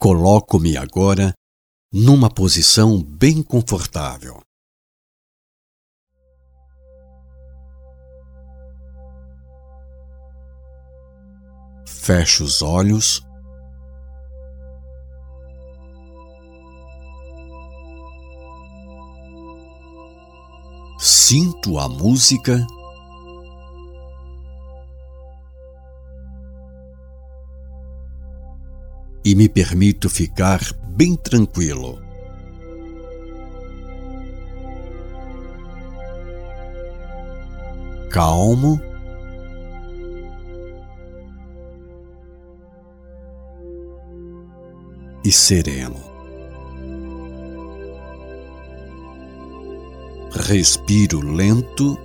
Coloco-me agora numa posição bem confortável. Fecho os olhos. Sinto a música. E me permito ficar bem tranquilo. Calmo. E sereno. Respiro lento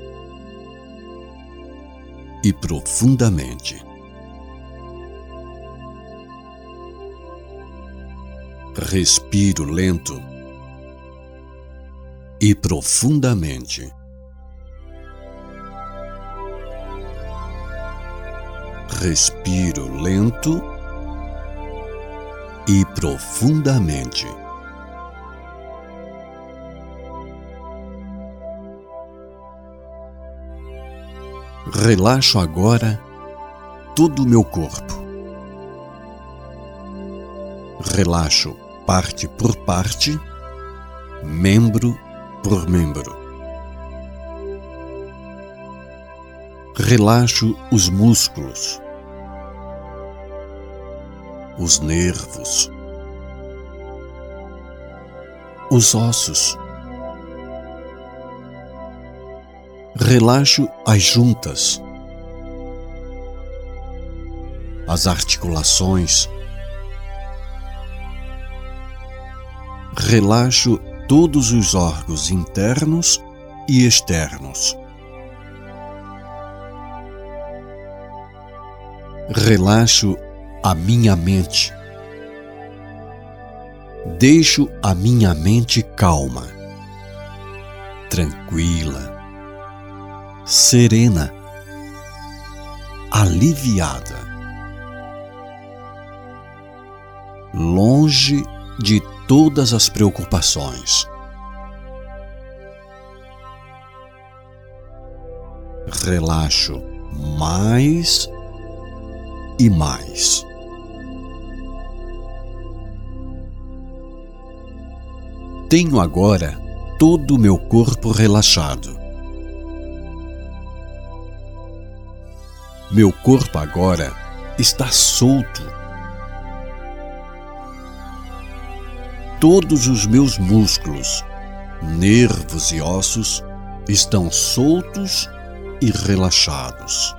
e profundamente. Respiro lento e profundamente. Respiro lento e profundamente. Relaxo agora todo o meu corpo. Relaxo parte por parte, membro por membro. Relaxo os músculos, os nervos, os ossos. Relaxo as juntas, as articulações, relaxo todos os órgãos internos e externos. Relaxo a minha mente. Deixo a minha mente calma, tranquila, serena, aliviada, longe de todas as preocupações. Relaxo mais e mais. Tenho agora todo o meu corpo relaxado. Meu corpo agora está solto todos os meus músculos, nervos e ossos estão soltos e relaxados.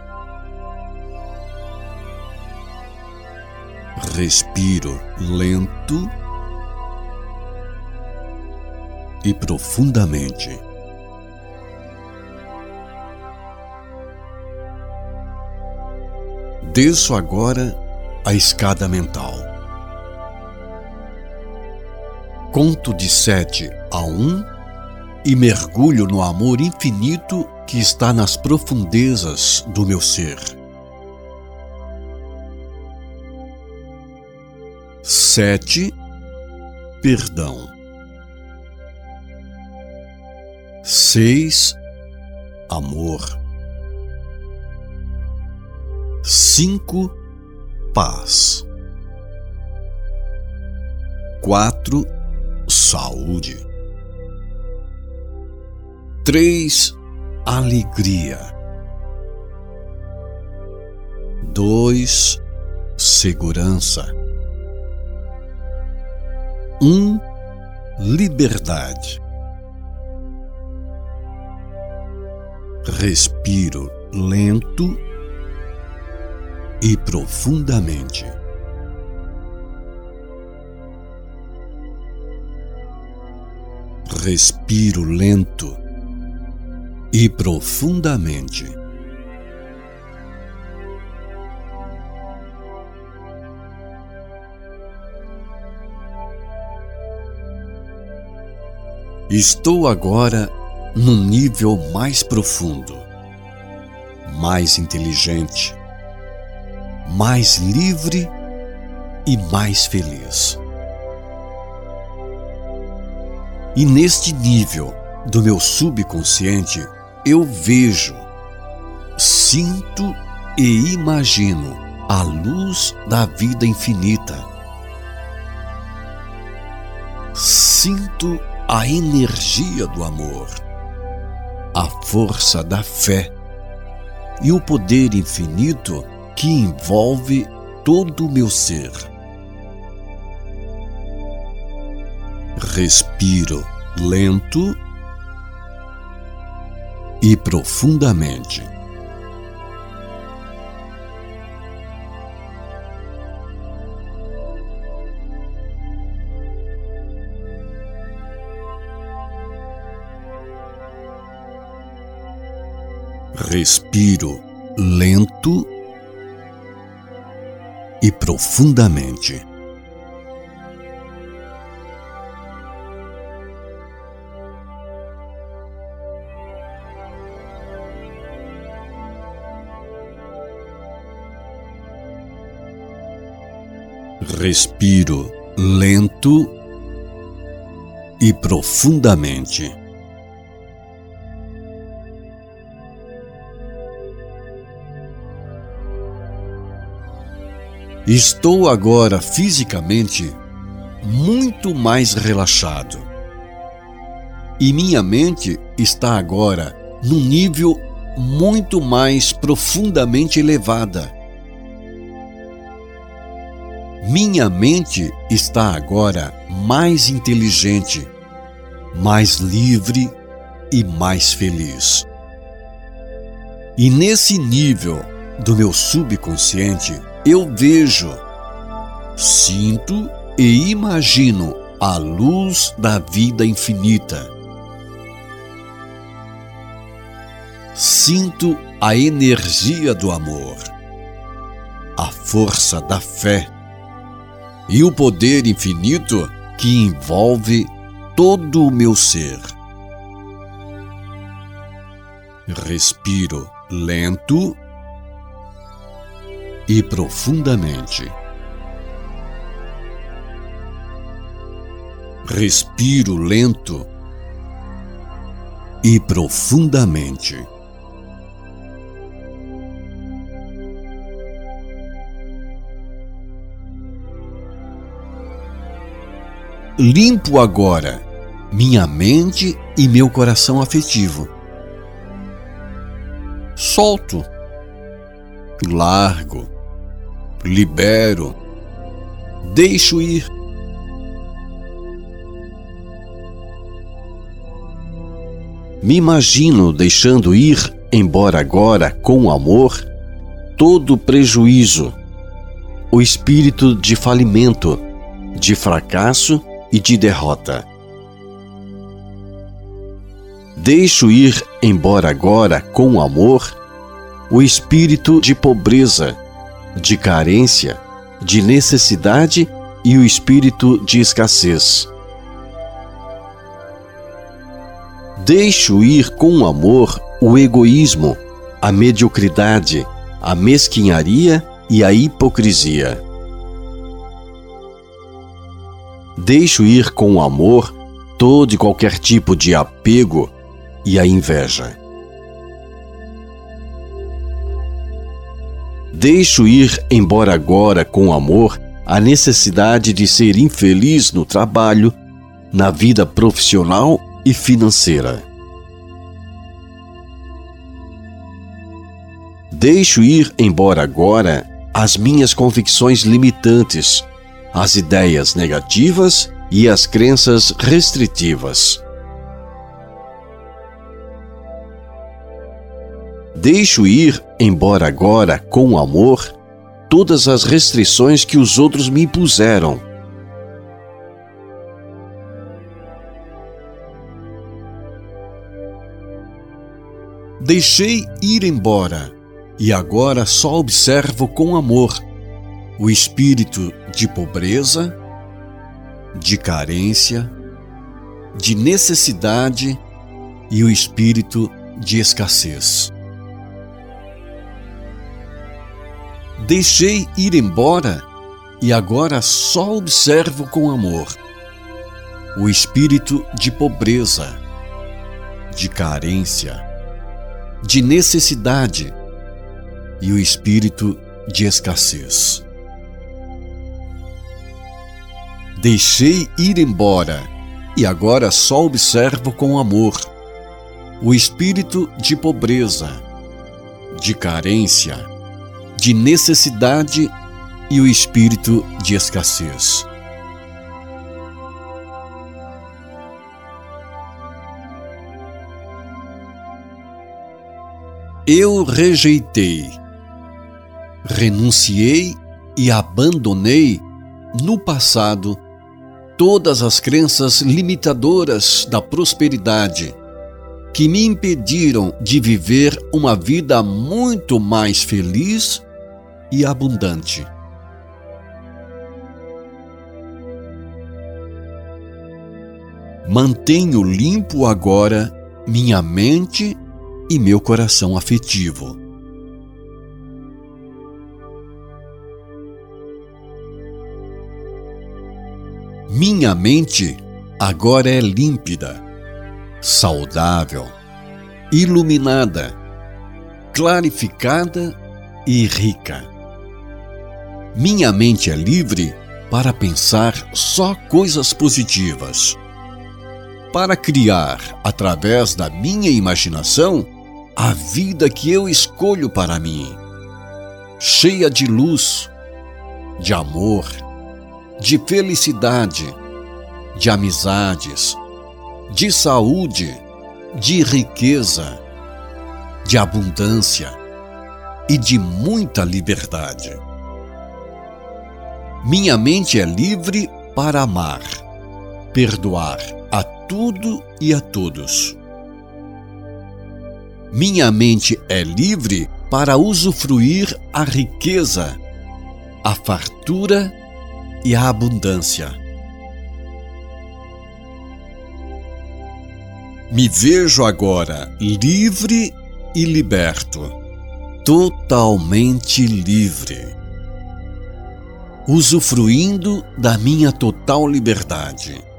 Respiro lento e profundamente. Desço agora a escada mental. Conto de sete a um e mergulho no amor infinito que está nas profundezas do meu ser. Sete, perdão. Seis, amor. Cinco, paz. Quatro, saúde. 3. Alegria. 2. Segurança. 1. Um, liberdade. Respiro lento e profundamente. Respiro lento e profundamente. Estou agora num nível mais profundo, mais inteligente, mais livre e mais feliz. E neste nível do meu subconsciente, eu vejo, sinto e imagino a luz da vida infinita. Sinto a energia do amor, a força da fé e o poder infinito que envolve todo o meu ser. Respiro lento e profundamente. Respiro lento e profundamente. Respiro lento e profundamente. Estou agora fisicamente muito mais relaxado. E minha mente está agora num nível muito mais profundamente elevada. Minha mente está agora mais inteligente, mais livre e mais feliz. E nesse nível do meu subconsciente, eu vejo, sinto e imagino a luz da vida infinita. Sinto a energia do amor, a força da fé e o poder infinito que envolve todo o meu ser. Respiro lento e profundamente. Respiro lento e profundamente. Limpo agora minha mente e meu coração afetivo. Solto, largo, libero, deixo ir. Me imagino deixando ir, embora agora com amor, todo prejuízo, o espírito de falimento, de fracasso e de derrota. Deixo ir, embora agora com amor, o espírito de pobreza, de carência, de necessidade e o espírito de escassez. Deixo ir com amor o egoísmo, a mediocridade, a mesquinharia e a hipocrisia. Deixo ir com amor todo e qualquer tipo de apego e a inveja. Deixo ir, embora agora com amor, a necessidade de ser infeliz no trabalho, na vida profissional e financeira. Deixo ir, embora agora, as minhas convicções limitantes, as ideias negativas e as crenças restritivas. Deixo ir, embora agora com amor, todas as restrições que os outros me impuseram. Deixei ir embora e agora só observo com amor o espírito de pobreza, de carência, de necessidade e o espírito de escassez. Deixei ir embora e agora só observo com amor o espírito de pobreza, de carência, de necessidade e o espírito de escassez. Deixei ir embora e agora só observo com amor o espírito de pobreza, de carência, de necessidade e o espírito de escassez. Eu rejeitei, renunciei e abandonei no passado todas as crenças limitadoras da prosperidade que me impediram de viver uma vida muito mais feliz e abundante. Mantenho limpo agora minha mente e meu coração afetivo. Minha mente agora é límpida, saudável, iluminada, clarificada e rica. Minha mente é livre para pensar só coisas positivas para criar, através da minha imaginação, a vida que eu escolho para mim, cheia de luz, de amor, de felicidade, de amizades, de saúde, de riqueza, de abundância e de muita liberdade. Minha mente é livre para amar, perdoar, a tudo e a todos. Minha mente é livre para usufruir a riqueza, a fartura e a abundância. Me vejo agora livre e liberto, totalmente livre, usufruindo da minha total liberdade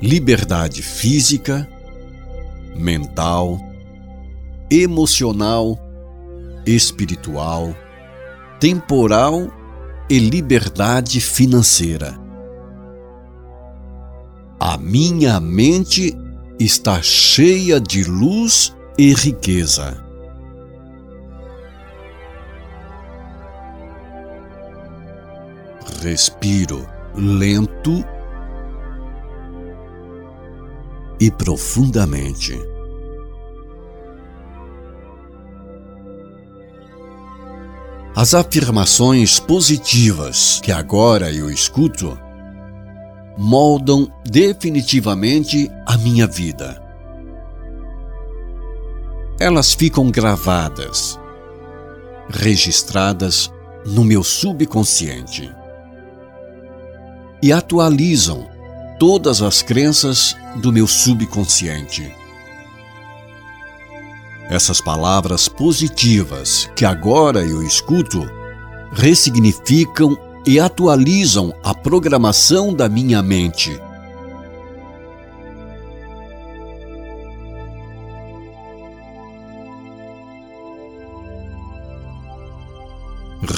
liberdade física, mental, emocional, espiritual, temporal e liberdade financeira. A minha mente está cheia de luz e riqueza. Respiro lento e profundamente. As afirmações positivas que agora eu escuto moldam definitivamente a minha vida. Elas ficam gravadas, registradas no meu subconsciente e atualizam todas as crenças do meu subconsciente. Essas palavras positivas que agora eu escuto ressignificam e atualizam a programação da minha mente.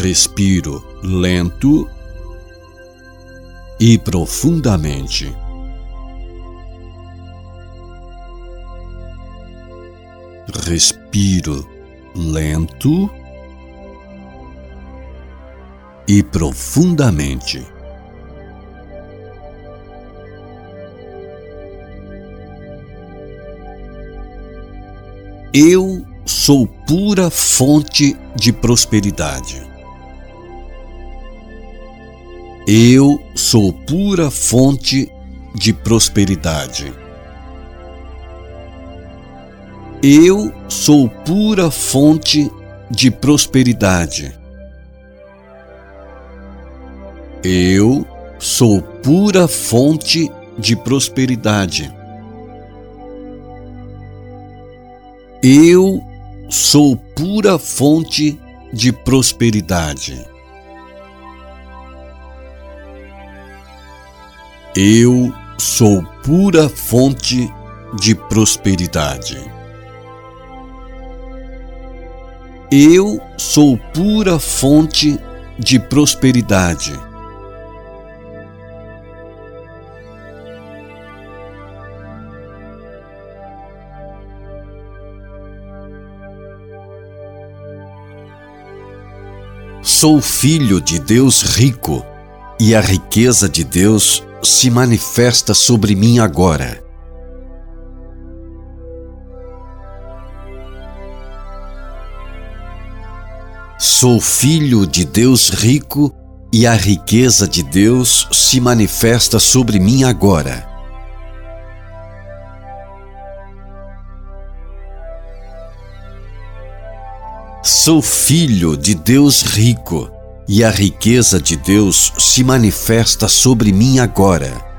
Respiro lento e profundamente. Respiro lento e profundamente. Eu sou pura fonte de prosperidade. Eu sou pura fonte de prosperidade. Eu sou pura fonte de prosperidade. Eu sou pura fonte de prosperidade. Eu sou pura fonte de prosperidade. Eu sou pura fonte de prosperidade. Eu sou pura fonte de prosperidade. Sou filho de Deus rico e a riqueza de Deus se manifesta sobre mim agora. Sou filho de Deus rico e a riqueza de Deus se manifesta sobre mim agora. Sou filho de Deus rico e a riqueza de Deus se manifesta sobre mim agora.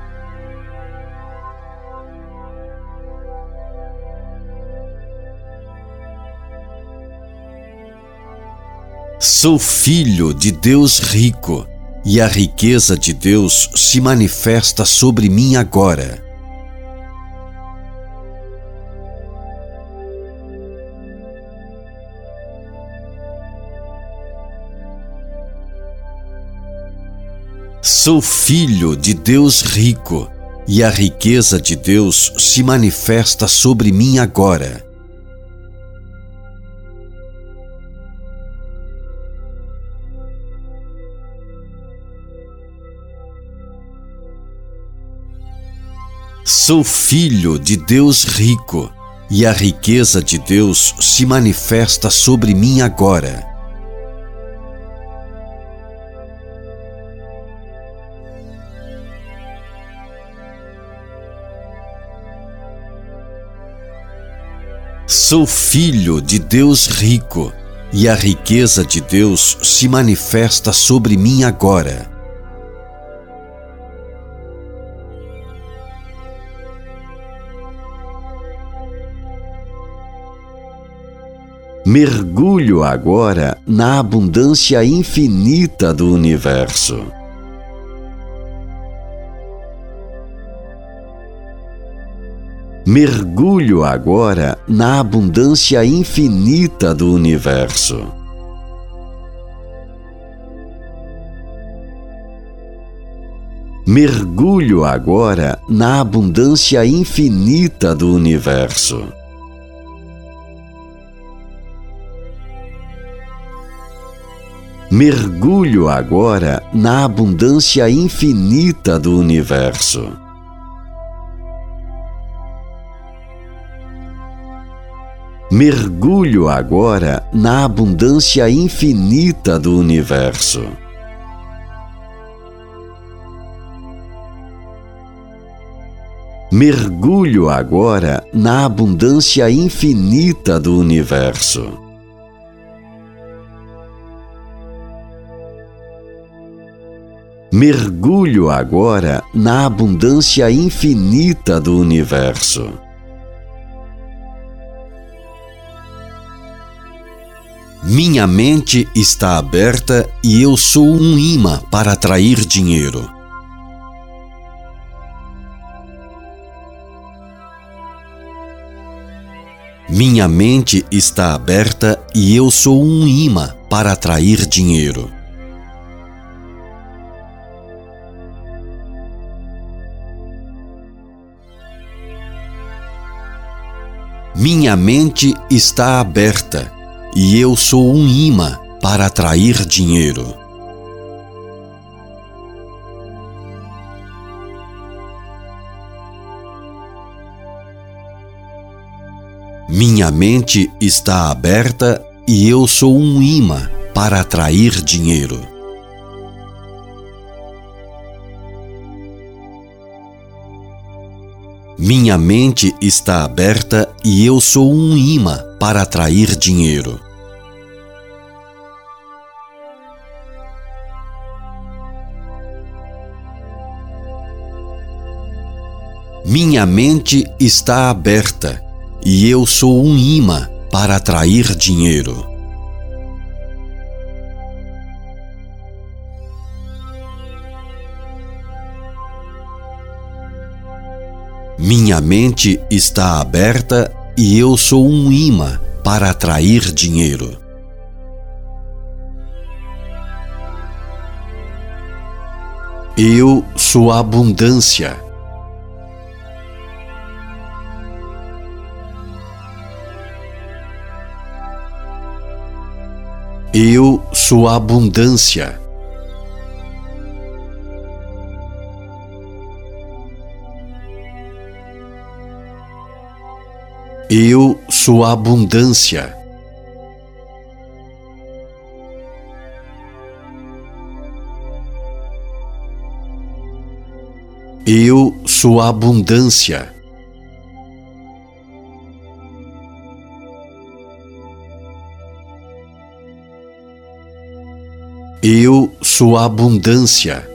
Sou filho de Deus rico e a riqueza de Deus se manifesta sobre mim agora. Sou filho de Deus rico, e a riqueza de Deus se manifesta sobre mim agora. Sou filho de Deus rico, e a riqueza de Deus se manifesta sobre mim agora. Sou filho de Deus rico, e a riqueza de Deus se manifesta sobre mim agora. Mergulho agora na abundância infinita do universo. Mergulho agora na abundância infinita do universo. Mergulho agora na abundância infinita do universo. Mergulho agora na abundância infinita do universo. Mergulho agora na abundância infinita do universo. Mergulho agora na abundância infinita do universo. Mergulho agora na abundância infinita do universo. Minha mente está aberta e eu sou um imã para atrair dinheiro. Minha mente está aberta e eu sou um imã para atrair dinheiro. Minha mente está aberta e eu sou um imã para atrair dinheiro. Minha mente está aberta e eu sou um imã para atrair dinheiro. Minha mente está aberta e eu sou um imã para atrair dinheiro. Minha mente está aberta e eu sou um imã para atrair dinheiro. Minha mente está aberta e eu sou um imã para atrair dinheiro. Eu sou a abundância. Eu sou a abundância. Eu sou a abundância. Eu sou a abundância. Eu sou a abundância.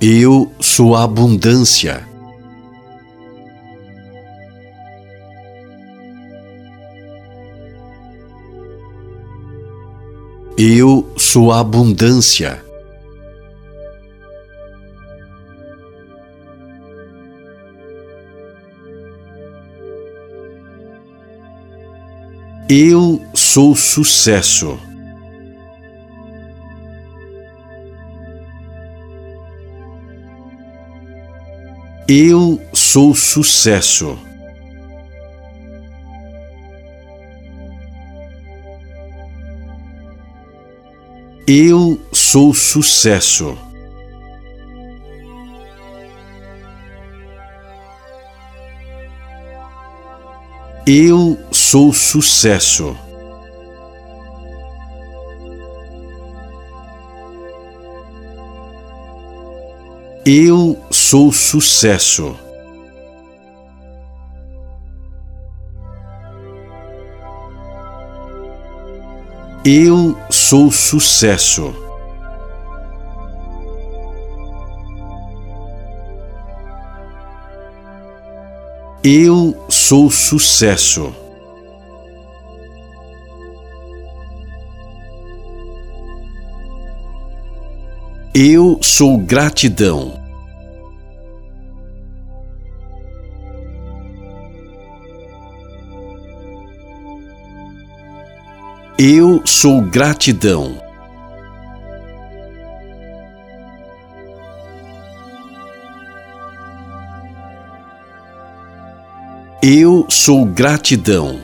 Eu sou a abundância. Eu sou a abundância. Eu sou sucesso. Eu sou sucesso. Eu sou sucesso. Eu sou sucesso. Eu sou sucesso. Eu sou sucesso. Eu sou sucesso. Eu sou gratidão. Eu sou gratidão. Eu sou gratidão.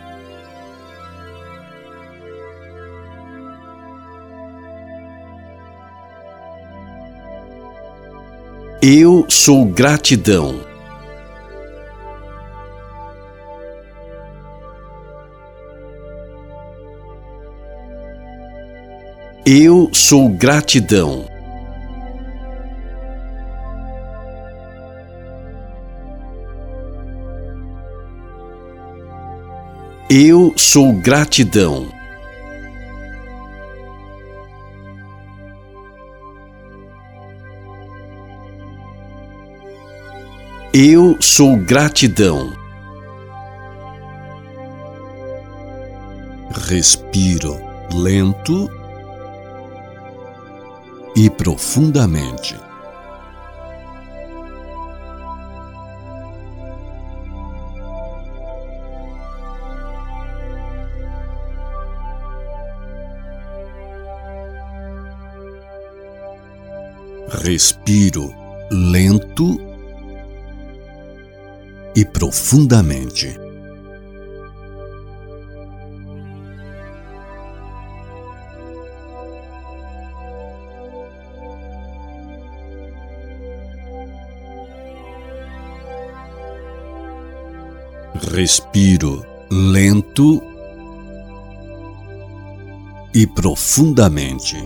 Eu sou gratidão. Eu sou gratidão. Eu sou gratidão. Eu sou gratidão. Respiro lento e profundamente. Respiro lento e profundamente. Respiro lento e profundamente.